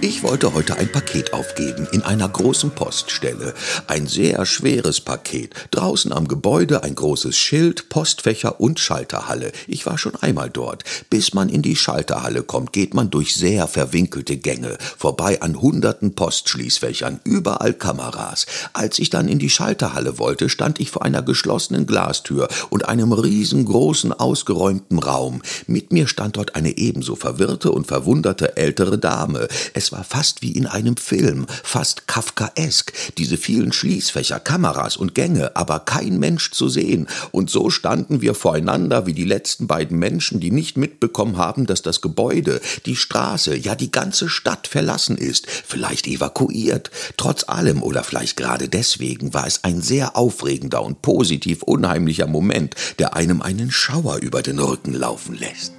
Ich wollte heute ein Paket aufgeben in einer großen Poststelle. Ein sehr schweres Paket. Draußen am Gebäude ein großes Schild, Postfächer und Schalterhalle. Ich war schon einmal dort. Bis man in die Schalterhalle kommt, geht man durch sehr verwinkelte Gänge, vorbei an hunderten Postschließfächern, überall Kameras. Als ich dann in die Schalterhalle wollte, stand ich vor einer geschlossenen Glastür und einem riesengroßen ausgeräumten Raum. Mit mir stand dort eine ebenso verwirrte und verwunderte ältere Dame. Es es war fast wie in einem Film, fast kafkaesk. Diese vielen Schließfächer, Kameras und Gänge, aber kein Mensch zu sehen. Und so standen wir voreinander wie die letzten beiden Menschen, die nicht mitbekommen haben, dass das Gebäude, die Straße, ja die ganze Stadt verlassen ist, vielleicht evakuiert. Trotz allem oder vielleicht gerade deswegen war es ein sehr aufregender und positiv unheimlicher Moment, der einem einen Schauer über den Rücken laufen lässt.